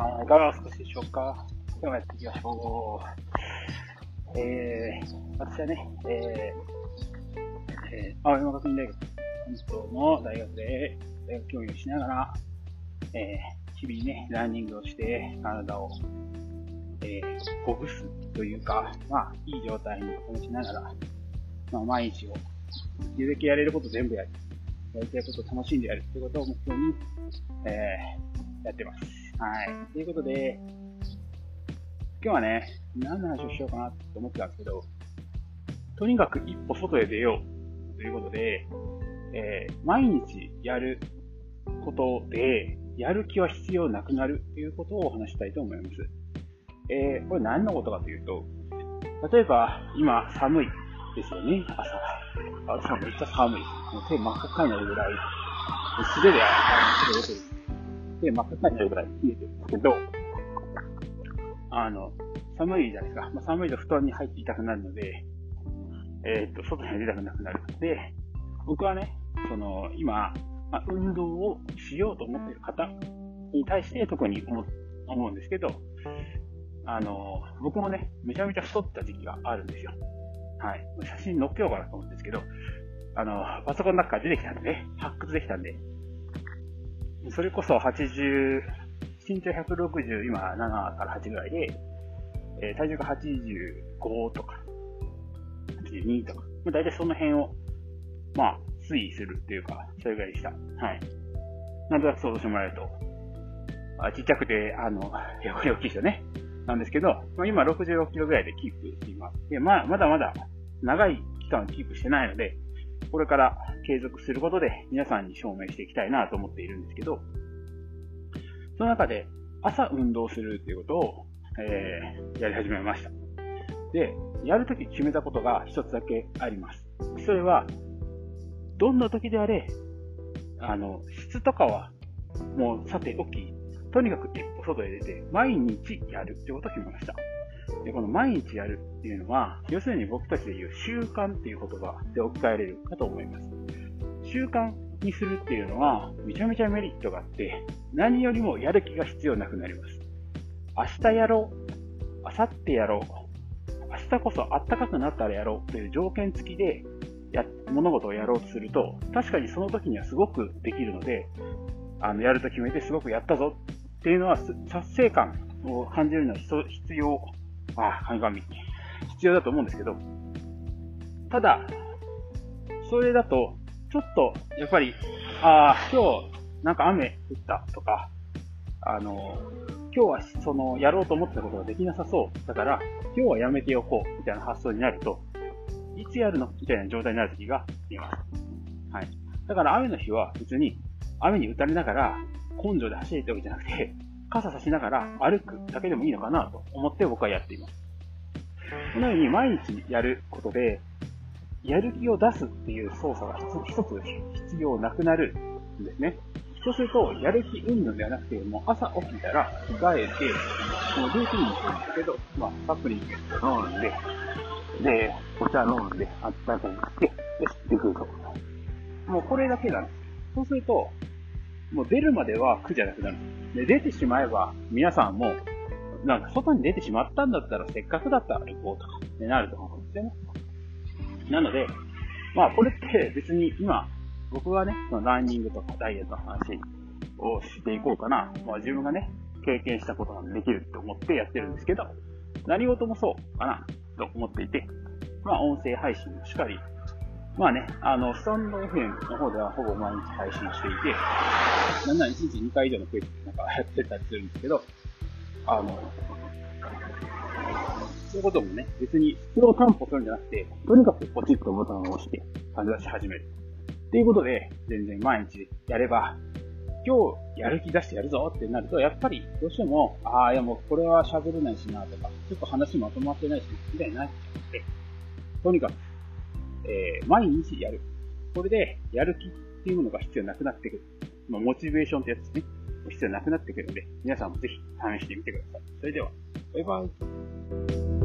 さん、いかがお過ごしでしょうか？今日もやっていきましょう。えー、私はね、えー、えー、青山学院大学、本当の大学で大学教員をしながら、えー、日々ね、ランニングをして、体を、えー、ほぐすというか、まあ、いい状態に保ちながら、まあ、毎日を、できるだけやれること全部やる。やりたいことを楽しんでやるってことを目標に、えー、やってます。はい。ということで、今日はね、何の話をしようかなって思ってたんですけど、とにかく一歩外へ出ようということで、えー、毎日やることで、やる気は必要なくなるということをお話したいと思います。えー、これ何のことかというと、例えば今寒いですよね、朝。朝めっちゃ寒い。もう手真っ赤になるぐらい、素手で、あの、手で真っ赤になるぐらい冷えてるんですけど、あの、寒いじゃないですか。まあ、寒いと布団に入っていたくなるので、えー、っと、外に出たくなくなる。で、僕はね、その、今、まあ、運動をしようと思っている方に対して特に思思うんですけど、あの、僕もね、めちゃめちゃ太った時期があるんですよ。はい。写真載っけようかなと思うんですけど、あの、パソコンの中から出てきたんで、ね発掘できたんで、それこそ80、身長160、今7から8ぐらいで、えー、体重が85とか、82とか、まあ、大体その辺を、まあ、推移するっていうか、それぐらいでした。はい。なんとなく想像してもらえると、あちっちゃくて、あの、大きいですよね。なんですけど、まあ、今66キロぐらいでキープしています。で、まあ、まだまだ長い期間キープしてないので、これから継続することで皆さんに証明していきたいなと思っているんですけど、その中で朝運動するっていうことを、えー、やり始めました。で、やるとき決めたことが一つだけあります。それは、どんな時であれ、あの、質とかはもうさておき、とにかく一歩外へ出て、毎日やるってことを決めました。で、この毎日やるっていうのは、要するに僕たちで言う習慣っていう言葉で置き換えれるかと思います。習慣にするっていうのは、めちゃめちゃメリットがあって、何よりもやる気が必要なくなります。明日やろう、明後日やろう、明日こそ暖かくなったらやろうという条件付きでや物事をやろうとすると、確かにその時にはすごくできるので、あの、やると決めてすごくやったぞっていうのは、達成感を感じるのは必要、あ、神々、必要だと思うんですけど、ただ、それだと、ちょっと、やっぱり、ああ、今日、なんか雨降ったとか、あの、今日はその、やろうと思ってたことができなさそう。だから、今日はやめておこう、みたいな発想になると、いつやるのみたいな状態になる時があります。はい。だから雨の日は別に雨に打たれながら根性で走れってわけじゃなくて、傘差しながら歩くだけでもいいのかなと思って僕はやっています。このように毎日やることで、やる気を出すっていう操作が一つ必要なくなるんですね。そうすると、やる気運動ではなくて、もう朝起きたら着替えて、もうルーティンにするんですけど、まあ、サプリント飲んで、で、お茶飲んで、あったかくして、よし、でくると。もうこれだけなんです。そうすると、もう出るまでは苦じゃなくなる。で、出てしまえば、皆さんも、なんか外に出てしまったんだったら、せっかくだったら行こうとか、ってなると思うんですよね。なので、まあこれって別に今、僕はね、そのランニングとかダイエットの話をしていこうかな。まあ自分がね、経験したことができるって思ってやってるんですけど、何事もそうかなと思っていて、まあ音声配信もしっかり、まあね、あの、スタンド FM の方ではほぼ毎日配信していて、なんなら1日2回以上のペースでなんかやってたりするんですけど、あの、そういうこともね、別に質を担保するんじゃなくて、とにかくポチッとボタンを押して感じ出し始める。っていうことで、全然毎日やれば、今日やる気出してやるぞってなると、やっぱりどうしても、ああ、いやもうこれは喋れないしなとか、ちょっと話まとまってないし、みたいになっちゃって、とにかくえー、毎日やる。これで、やる気っていうものが必要なくなってくる。ま、モチベーションってやつですね。必要なくなってくるので、皆さんもぜひ試してみてください。それでは、バイバイ。